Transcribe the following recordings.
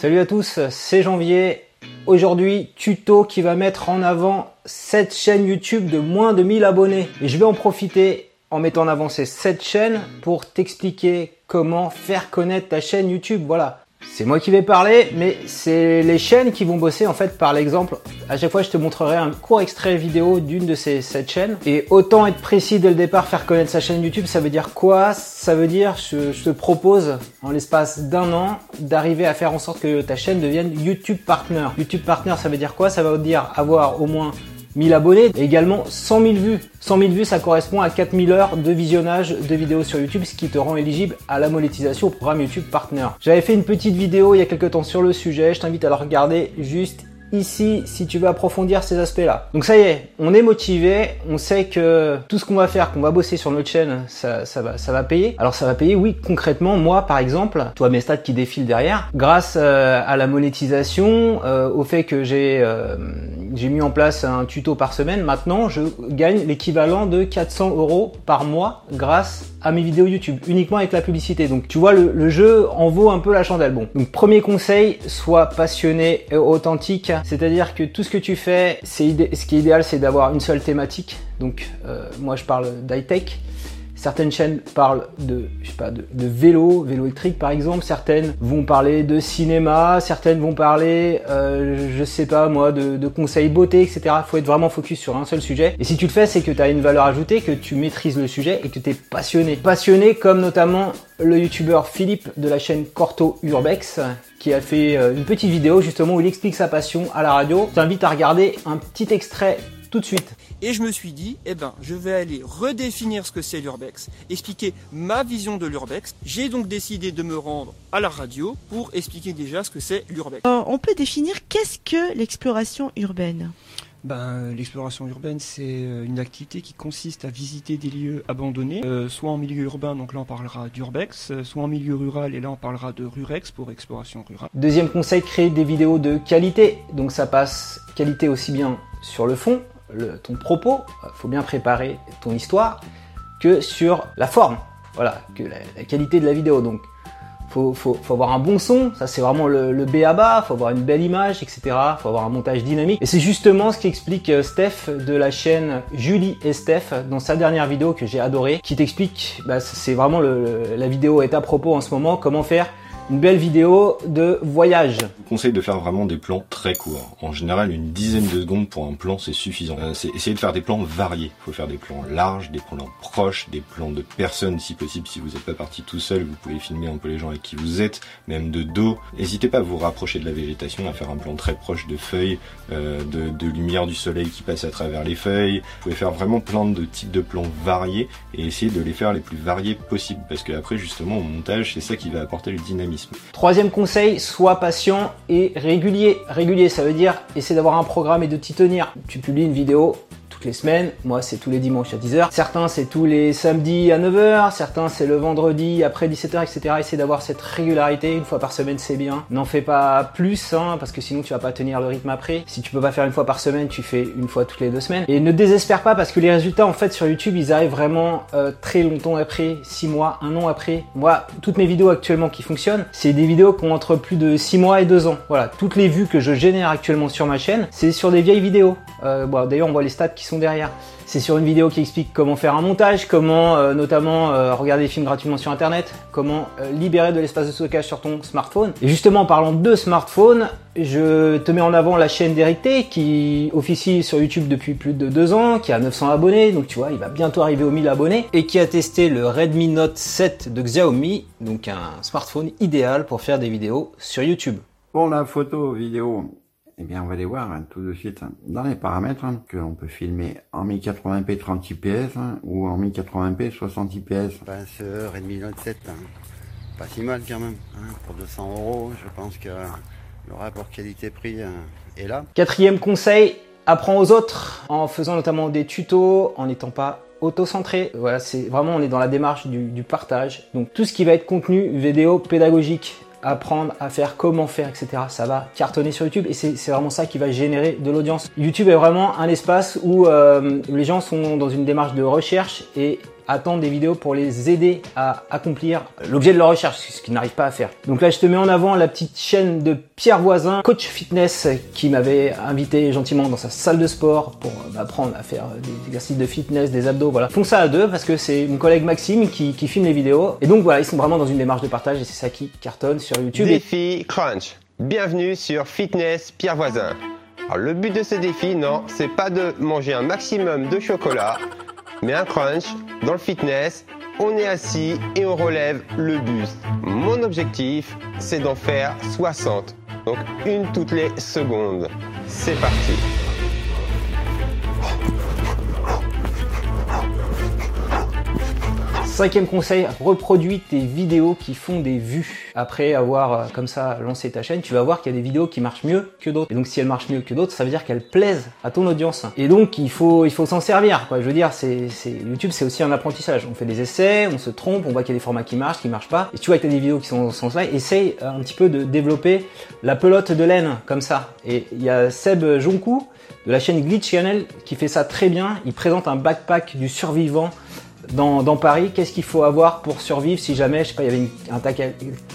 Salut à tous, c'est Janvier. Aujourd'hui, tuto qui va mettre en avant cette chaîne YouTube de moins de 1000 abonnés. Et je vais en profiter en mettant en avant ces 7 chaînes pour t'expliquer comment faire connaître ta chaîne YouTube. Voilà. C'est moi qui vais parler, mais c'est les chaînes qui vont bosser en fait par l'exemple. À chaque fois, je te montrerai un court extrait vidéo d'une de ces sept chaînes. Et autant être précis dès le départ, faire connaître sa chaîne YouTube, ça veut dire quoi? Ça veut dire, je, te propose en l'espace d'un an d'arriver à faire en sorte que ta chaîne devienne YouTube Partner. YouTube Partner, ça veut dire quoi? Ça va dire avoir au moins 1000 abonnés et également 100 000 vues. 100 000 vues, ça correspond à 4000 heures de visionnage de vidéos sur YouTube, ce qui te rend éligible à la monétisation au programme YouTube Partner. J'avais fait une petite vidéo il y a quelques temps sur le sujet, je t'invite à la regarder juste ici si tu veux approfondir ces aspects-là. Donc ça y est, on est motivé, on sait que tout ce qu'on va faire, qu'on va bosser sur notre chaîne, ça, ça, va, ça va payer. Alors ça va payer, oui, concrètement, moi par exemple, toi mes stats qui défilent derrière, grâce euh, à la monétisation, euh, au fait que j'ai euh, j'ai mis en place un tuto par semaine, maintenant je gagne l'équivalent de 400 euros par mois grâce à mes vidéos YouTube, uniquement avec la publicité. Donc tu vois, le, le jeu en vaut un peu la chandelle. Bon, donc premier conseil, sois passionné et authentique c'est-à-dire que tout ce que tu fais, c'est ce qui est idéal, c'est d'avoir une seule thématique. Donc, euh, moi, je parle d'high-tech. Certaines chaînes parlent de, je vélo, vélo électrique par exemple. Certaines vont parler de cinéma. Certaines vont parler, euh, je sais pas moi, de, de conseils beauté, etc. Il faut être vraiment focus sur un seul sujet. Et si tu le fais, c'est que tu as une valeur ajoutée, que tu maîtrises le sujet et que tu es passionné. Passionné comme notamment le youtubeur Philippe de la chaîne Corto Urbex qui a fait euh, une petite vidéo justement où il explique sa passion à la radio. Je t'invite à regarder un petit extrait tout de suite. Et je me suis dit, eh ben, je vais aller redéfinir ce que c'est l'urbex, expliquer ma vision de l'urbex. J'ai donc décidé de me rendre à la radio pour expliquer déjà ce que c'est l'urbex. Euh, on peut définir qu'est-ce que l'exploration urbaine? Ben, L'exploration urbaine, c'est euh, une activité qui consiste à visiter des lieux abandonnés, euh, soit en milieu urbain, donc là on parlera d'urbex, soit en milieu rural, et là on parlera de rurex pour exploration rurale. Deuxième conseil, créer des vidéos de qualité. Donc ça passe qualité aussi bien sur le fond, ton propos, il faut bien préparer ton histoire, que sur la forme, voilà, que la, qualité de la vidéo. Donc, faut, faut, faut avoir un bon son, ça c'est vraiment le, le B à bas, faut avoir une belle image, etc. Faut avoir un montage dynamique. Et c'est justement ce qu'explique euh, Steph de la chaîne Julie et Steph dans sa dernière vidéo que j'ai adorée, qui t'explique, bah, c'est vraiment le, la vidéo est à propos en ce moment, comment faire une belle vidéo de voyage. Je vous conseille de faire vraiment des plans très courts. En général, une dizaine de secondes pour un plan, c'est suffisant. Euh, c'est essayer de faire des plans variés. Il faut faire des plans larges, des plans proches, des plans de personnes si possible. Si vous n'êtes pas parti tout seul, vous pouvez filmer un peu les gens avec qui vous êtes, même de dos. N'hésitez pas à vous rapprocher de la végétation, à faire un plan très proche de feuilles, euh, de, lumière du soleil qui passe à travers les feuilles. Vous pouvez faire vraiment plein de types de plans variés et essayer de les faire les plus variés possible parce que après justement au montage, c'est ça qui va apporter le dynamisme. Troisième conseil, sois patient et régulier. Régulier, ça veut dire essayer d'avoir un programme et de t'y tenir. Tu publies une vidéo les semaines. Moi, c'est tous les dimanches à 10h. Certains, c'est tous les samedis à 9h. Certains, c'est le vendredi après 17h, etc. Essayez d'avoir cette régularité. Une fois par semaine, c'est bien. N'en fais pas plus, hein, parce que sinon, tu vas pas tenir le rythme après. Si tu peux pas faire une fois par semaine, tu fais une fois toutes les deux semaines. Et ne désespère pas, parce que les résultats, en fait, sur YouTube, ils arrivent vraiment euh, très longtemps après, 6 mois, un an après. Moi, toutes mes vidéos actuellement qui fonctionnent, c'est des vidéos qui ont entre plus de 6 mois et 2 ans. Voilà, toutes les vues que je génère actuellement sur ma chaîne, c'est sur des vieilles vidéos. Euh, D'ailleurs, on voit les stats qui derrière. C'est sur une vidéo qui explique comment faire un montage, comment euh, notamment euh, regarder des films gratuitement sur internet, comment euh, libérer de l'espace de stockage sur ton smartphone. Et justement en parlant de smartphone, je te mets en avant la chaîne d'Eric T qui officie sur YouTube depuis plus de deux ans, qui a 900 abonnés, donc tu vois, il va bientôt arriver aux 1000 abonnés, et qui a testé le Redmi Note 7 de Xiaomi, donc un smartphone idéal pour faire des vidéos sur YouTube. Pour la photo vidéo, eh bien, on va aller voir hein, tout de suite hein, dans les paramètres hein, que l'on peut filmer en 1080p 30 fps ou en 1080p 60 fps. Ben, ce Redmi Note 7, pas si mal quand même. pour 200 euros, je pense que le rapport qualité-prix est là. Quatrième conseil, apprends aux autres en faisant notamment des tutos, en n'étant pas auto-centré. Voilà, c'est vraiment on est dans la démarche du, du, partage. Donc tout ce qui va être contenu vidéo pédagogique, apprendre à faire, comment faire, etc. Ça va cartonner sur YouTube et c'est vraiment ça qui va générer de l'audience. YouTube est vraiment un espace où euh, les gens sont dans une démarche de recherche et attendent des vidéos pour les aider à accomplir l'objet de leur recherche, ce qu'ils n'arrivent pas à faire. Donc là, je te mets en avant la petite chaîne de Pierre Voisin, coach fitness, qui m'avait invité gentiment dans sa salle de sport pour m'apprendre à faire des exercices de fitness, des abdos, voilà. Font ça à deux parce que c'est mon collègue Maxime qui, qui filme les vidéos. Et donc voilà, ils sont vraiment dans une démarche de partage et c'est ça qui cartonne sur YouTube. Défi Crunch. Bienvenue sur Fitness Pierre Voisin. Alors le but de ce défi, non, c'est pas de manger un maximum de chocolat, mais un crunch dans le fitness. On est assis et on relève le buste. Mon objectif, c'est d'en faire 60. Donc une toutes les secondes. C'est parti. Cinquième conseil, reproduis tes vidéos qui font des vues. Après avoir euh, comme ça lancé ta chaîne, tu vas voir qu'il y a des vidéos qui marchent mieux que d'autres. Et donc si elles marchent mieux que d'autres, ça veut dire qu'elles plaisent à ton audience. Et donc il faut il faut s'en servir. Je veux dire, YouTube, c'est aussi un apprentissage. On fait des essais, on se trompe, on voit qu'il y a des formats qui marchent, qui marchent pas. Et tu vois que tu as des vidéos qui sont dans ce sens-là, essaye euh, un petit peu de développer la pelote de laine comme ça. Et il y a Seb Jonkou de la chaîne Glitch Channel qui fait ça très bien. Il présente un backpack du survivant dans, Paris, qu'est-ce qu'il faut avoir pour survivre si jamais, je sais pas, il y avait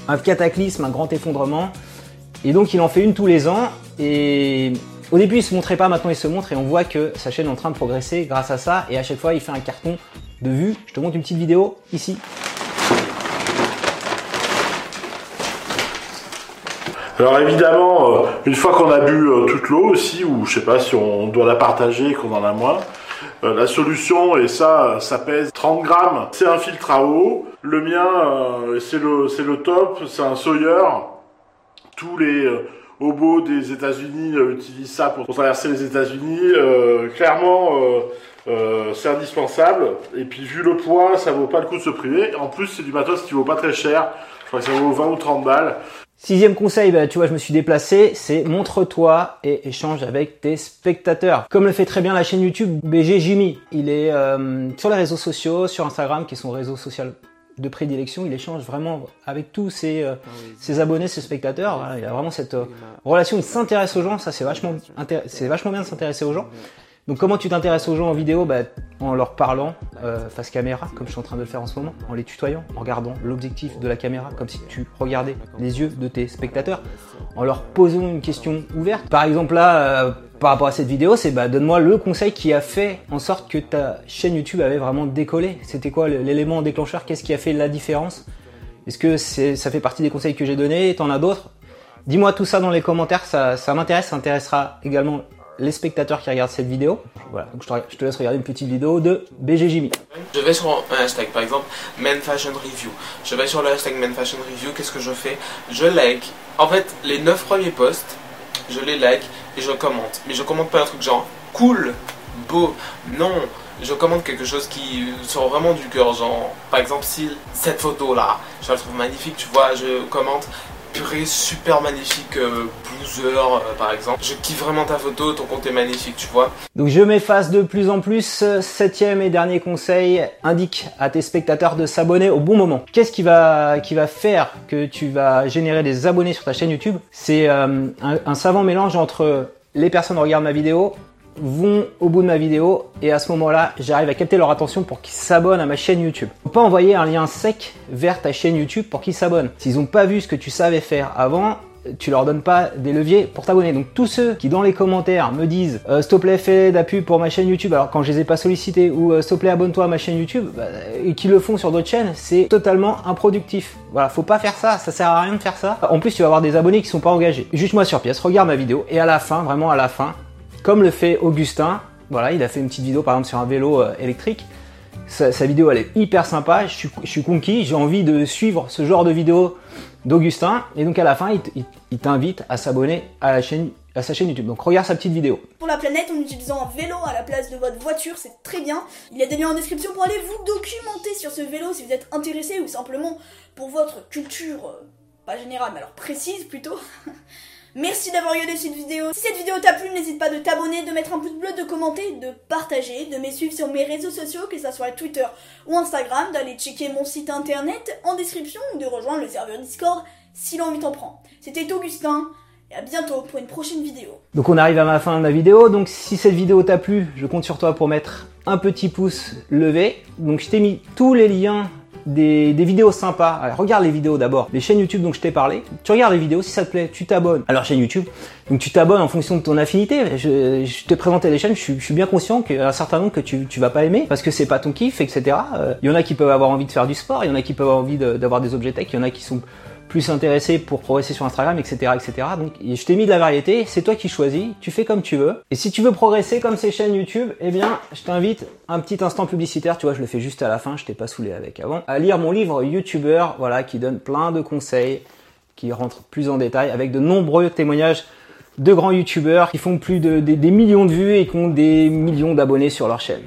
un, cataclysme, un grand effondrement? Et donc il en fait une tous les ans. Et au début il se montrait pas, maintenant il se montre et on voit que sa chaîne est en train de progresser grâce à ça. Et à chaque fois il fait un carton de vues. Je te montre une petite vidéo ici. Alors évidemment, euh, une fois qu'on a bu euh, toute l'eau aussi, ou je sais pas si on doit la partager et qu'on en a moins, la solution, et ça, ça pèse 30 grammes, c'est un filtre à eau. Le mien, euh, c'est le, top, c'est un Sawyer. Tous les euh, hobos des États-Unis euh, utilisent ça pour, traverser les États-Unis. Euh, clairement, euh, euh, c'est indispensable. Et puis vu le poids, ça vaut pas le coup de se priver. En plus, c'est du matos qui vaut pas très cher. Je crois que ça vaut 20 ou 30 balles. Sixième conseil, bah, tu vois, je me suis déplacé, c'est montre-toi et échange avec tes spectateurs. Comme le fait très bien la chaîne YouTube BG Jimmy. Il est euh, sur les réseaux sociaux, sur Instagram, qui est son réseau social de prédilection. Il échange vraiment avec tous ses, euh, ses abonnés, ses spectateurs. Voilà, il a vraiment cette euh, relation. Il s'intéresse aux gens. Ça, c'est vachement, c'est vachement bien de s'intéresser aux gens. Donc comment tu t'intéresses aux gens en vidéo? Bah, En leur parlant euh, face caméra, comme je suis en train de le faire en ce moment, en les tutoyant, en regardant l'objectif de la caméra, comme si tu regardais les yeux de tes spectateurs, en leur posant une question ouverte. Par exemple là, euh, par rapport à cette vidéo, c'est bah, donne-moi le conseil qui a fait en sorte que ta chaîne YouTube avait vraiment décollé. C'était quoi l'élément déclencheur? Qu'est-ce qui a fait la différence? Est-ce que ça fait partie des conseils que j'ai donnés? T'en as d'autres? Dis-moi tout ça dans les commentaires, ça, ça m'intéresse, ça intéressera également les spectateurs qui regardent cette vidéo. Voilà, donc je te, je te laisse regarder une petite vidéo de BG Jimmy. Je vais sur un hashtag, par exemple, Men Fashion Review. Je vais sur le hashtag Men Fashion Review, qu'est-ce que je fais? Je like. En fait, les 9 premiers posts, je les like et je commente. Mais je commente pas un truc genre cool, beau, non. Je commente quelque chose qui sort vraiment du cœur, genre, par exemple, si cette photo-là, je la trouve magnifique, tu vois, je commente super magnifique euh, euh, par exemple. Je kiffe vraiment ta photo, ton compte est magnifique, tu vois. Donc je m'efface de plus en plus. Septième et dernier conseil, indique à tes spectateurs de s'abonner au bon moment. Qu'est-ce qui va, qui va faire que tu vas générer des abonnés sur ta chaîne YouTube? C'est euh, un savant mélange entre les personnes qui regardent ma vidéo, vont au bout de ma vidéo et à ce moment-là, j'arrive à capter leur attention pour qu'ils s'abonnent à ma chaîne YouTube. Faut pas envoyer un lien sec vers ta chaîne YouTube pour qu'ils s'abonnent. S'ils n'ont pas vu ce que tu savais faire avant, tu leur donnes pas des leviers pour t'abonner. Donc tous ceux qui dans les commentaires me disent euh, s'il te plaît fais de la pub pour ma chaîne YouTube alors quand je les ai pas sollicités ou euh, s'il te plaît abonne-toi à ma chaîne YouTube bah, et qui le font sur d'autres chaînes, c'est totalement improductif. Voilà, faut pas faire ça, ça sert à rien de faire ça. En plus, tu vas avoir des abonnés qui sont pas engagés. Juste moi sur pièce, regarde ma vidéo et à la fin, vraiment à la fin, comme le fait Augustin, voilà, il a fait une petite vidéo par exemple sur un vélo euh, électrique. Sa, vidéo elle est hyper sympa, je suis, conquis, j'ai envie de suivre ce genre de vidéo d'Augustin. Et donc à la fin, il t'invite à s'abonner à sa chaîne YouTube. Donc regarde sa petite vidéo. pour la planète en utilisant un vélo à la place de votre voiture, c'est très bien. Il y a des liens en description pour aller vous documenter sur ce vélo si vous êtes intéressé ou simplement pour votre culture, euh, pas générale, mais alors précise plutôt. Merci d'avoir regardé cette vidéo. Si cette vidéo t'a plu, n'hésite pas de t'abonner, de mettre un pouce bleu, de commenter, de partager, de me suivre sur mes réseaux sociaux, que ce soit Twitter ou Instagram, d'aller checker mon site internet en description ou de rejoindre le serveur Discord si l'envie t'en prend. C'était Augustin, et à bientôt pour une prochaine vidéo. Donc on arrive à ma fin de ma vidéo. Donc si cette vidéo t'a plu, je compte sur toi pour mettre un petit pouce levé. Donc je t'ai mis tous les liens des, des vidéos sympas. Regarde les vidéos d'abord, les chaînes YouTube dont je t'ai parlé. Tu regardes les vidéos, si ça te plaît, tu t'abonnes à leur chaîne YouTube. Donc tu t'abonnes en fonction de ton affinité. Je, je t'ai présenté les chaînes, je, suis- je suis bien conscient qu'il y a un certain nombre que tu, tu vas pas aimer parce que c'est pas ton kiff, etc. Euh, Il y en a qui peuvent avoir envie de faire du sport, il y en a qui peuvent avoir envie d'avoir des objets tech, il y en a qui sont plus intéressés pour progresser sur Instagram, etc., etc. Donc, je t'ai mis de la variété, c'est toi qui choisis, tu fais comme tu veux. Et si tu veux progresser comme ces chaînes YouTube, eh bien, je t'invite un petit instant publicitaire, tu vois, je le fais juste à la fin, je t'ai pas saoulé avec avant, à lire mon livre YouTuber, voilà, qui donne plein de conseils, qui rentre plus en détail avec de nombreux témoignages de grands youtubeurs qui font plus de des- des millions de vues et qui ont des millions d'abonnés sur leur chaîne.